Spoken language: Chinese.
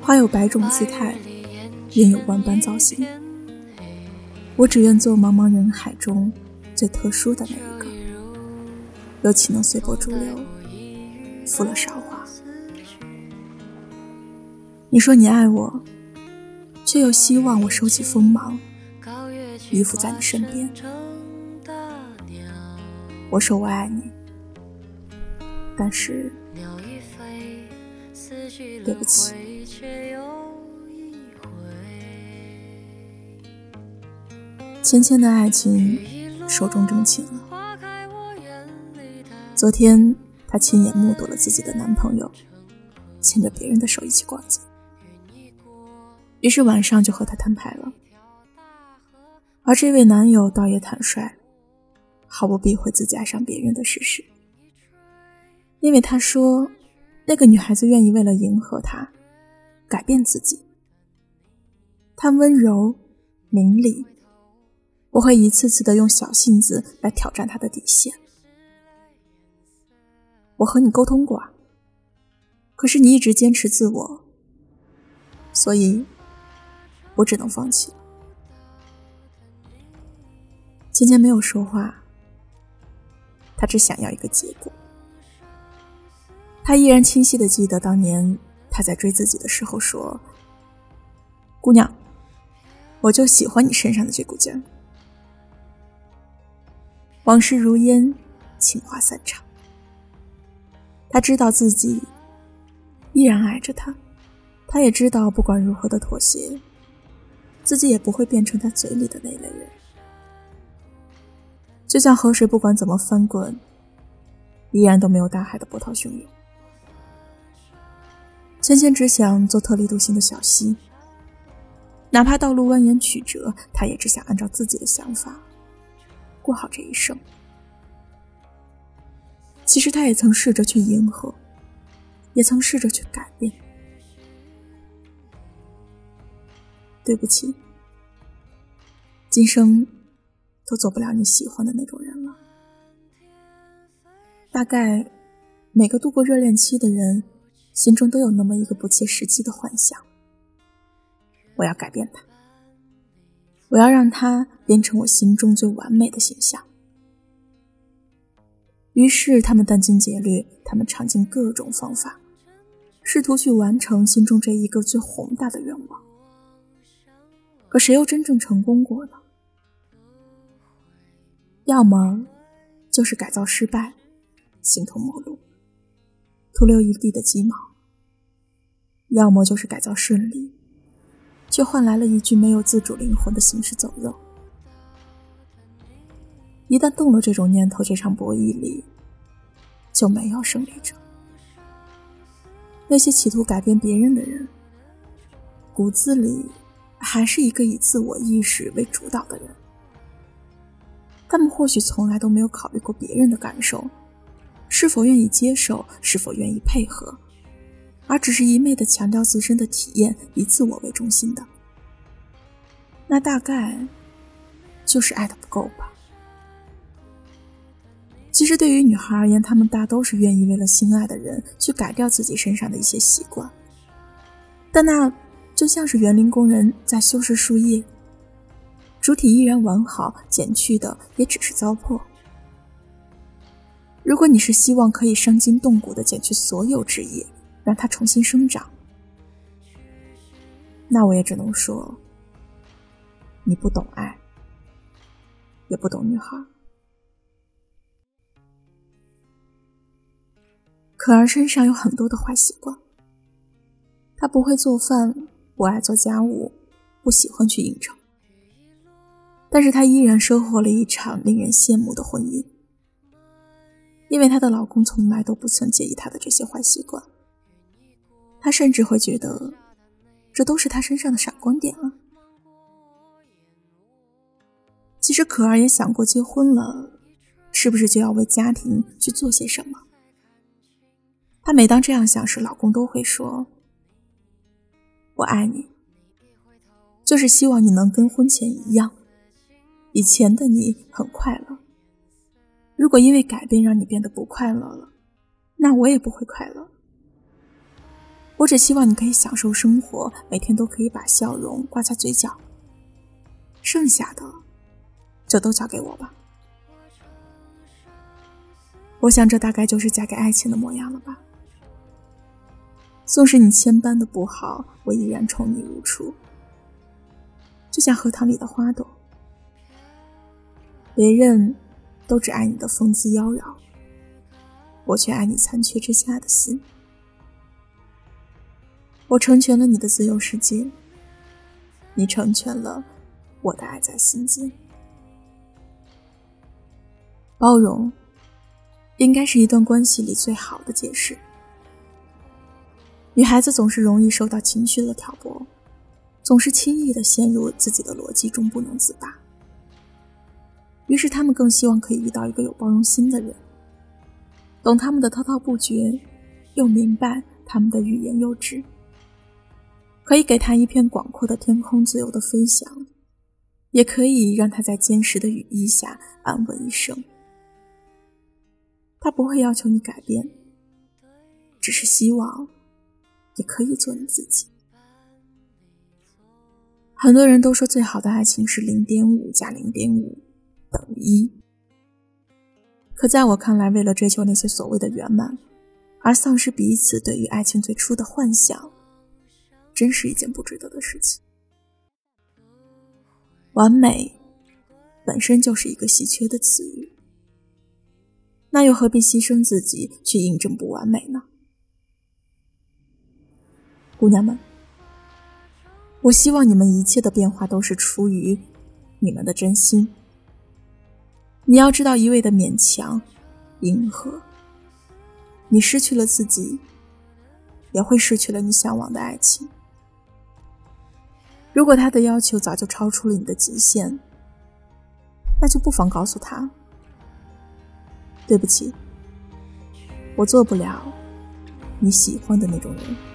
花有百种姿态，人有万般造型。我只愿做茫茫人海中最特殊的那一个，又岂能随波逐流，负了韶华？你说你爱我，却又希望我收起锋芒，依附在你身边。我说我爱你，但是对不起。芊芊的爱情寿终正寝了。昨天，她亲眼目睹了自己的男朋友牵着别人的手一起逛街，于是晚上就和他摊牌了。而这位男友倒也坦率。毫不避讳自己爱上别人的事实，因为他说，那个女孩子愿意为了迎合他，改变自己。他温柔明理，我会一次次的用小性子来挑战他的底线。我和你沟通过，可是你一直坚持自我，所以，我只能放弃了。芊芊没有说话。他只想要一个结果。他依然清晰的记得当年他在追自己的时候说：“姑娘，我就喜欢你身上的这股劲儿。”往事如烟，情话散场。他知道自己依然爱着他，他也知道不管如何的妥协，自己也不会变成他嘴里的那类人。就像河水不管怎么翻滚，依然都没有大海的波涛汹涌。芊芊只想做特立独行的小溪，哪怕道路蜿蜒曲折，她也只想按照自己的想法过好这一生。其实她也曾试着去迎合，也曾试着去改变。对不起，今生。都做不了你喜欢的那种人了。大概每个度过热恋期的人，心中都有那么一个不切实际的幻想：我要改变他，我要让他变成我心中最完美的形象。于是他们殚精竭虑，他们尝尽各种方法，试图去完成心中这一个最宏大的愿望。可谁又真正成功过呢？要么就是改造失败，形同陌路，徒留一地的鸡毛；要么就是改造顺利，却换来了一具没有自主灵魂的行尸走肉。一旦动了这种念头，这场博弈里就没有胜利者。那些企图改变别人的人，骨子里还是一个以自我意识为主导的人。他们或许从来都没有考虑过别人的感受，是否愿意接受，是否愿意配合，而只是一昧的强调自身的体验，以自我为中心的，那大概就是爱的不够吧。其实对于女孩而言，她们大都是愿意为了心爱的人去改掉自己身上的一些习惯，但那就像是园林工人在修饰树叶。主体依然完好，减去的也只是糟粕。如果你是希望可以伤筋动骨的剪去所有枝叶，让它重新生长，那我也只能说，你不懂爱，也不懂女孩。可儿身上有很多的坏习惯，她不会做饭，不爱做家务，不喜欢去应酬。但是她依然收获了一场令人羡慕的婚姻，因为她的老公从来都不曾介意她的这些坏习惯，她甚至会觉得，这都是她身上的闪光点啊。其实可儿也想过，结婚了，是不是就要为家庭去做些什么？她每当这样想时，老公都会说：“我爱你，就是希望你能跟婚前一样。”以前的你很快乐，如果因为改变让你变得不快乐了，那我也不会快乐。我只希望你可以享受生活，每天都可以把笑容挂在嘴角。剩下的，就都交给我吧。我想，这大概就是嫁给爱情的模样了吧。纵使你千般的不好，我依然宠你如初，就像荷塘里的花朵。别人都只爱你的风姿妖娆，我却爱你残缺之下的心。我成全了你的自由世界，你成全了我的爱在心间。包容。应该是一段关系里最好的解释。女孩子总是容易受到情绪的挑拨，总是轻易的陷入自己的逻辑中不能自拔。于是，他们更希望可以遇到一个有包容心的人，懂他们的滔滔不绝，又明白他们的欲言又止，可以给他一片广阔的天空，自由的飞翔，也可以让他在坚实的羽翼下安稳一生。他不会要求你改变，只是希望你可以做你自己。很多人都说，最好的爱情是零点五加零点五等于一。可在我看来，为了追求那些所谓的圆满，而丧失彼此对于爱情最初的幻想，真是一件不值得的事情。完美本身就是一个稀缺的词语。那又何必牺牲自己去印证不完美呢？姑娘们，我希望你们一切的变化都是出于你们的真心。你要知道，一味的勉强、迎合，你失去了自己，也会失去了你向往的爱情。如果他的要求早就超出了你的极限，那就不妨告诉他。对不起，我做不了你喜欢的那种人。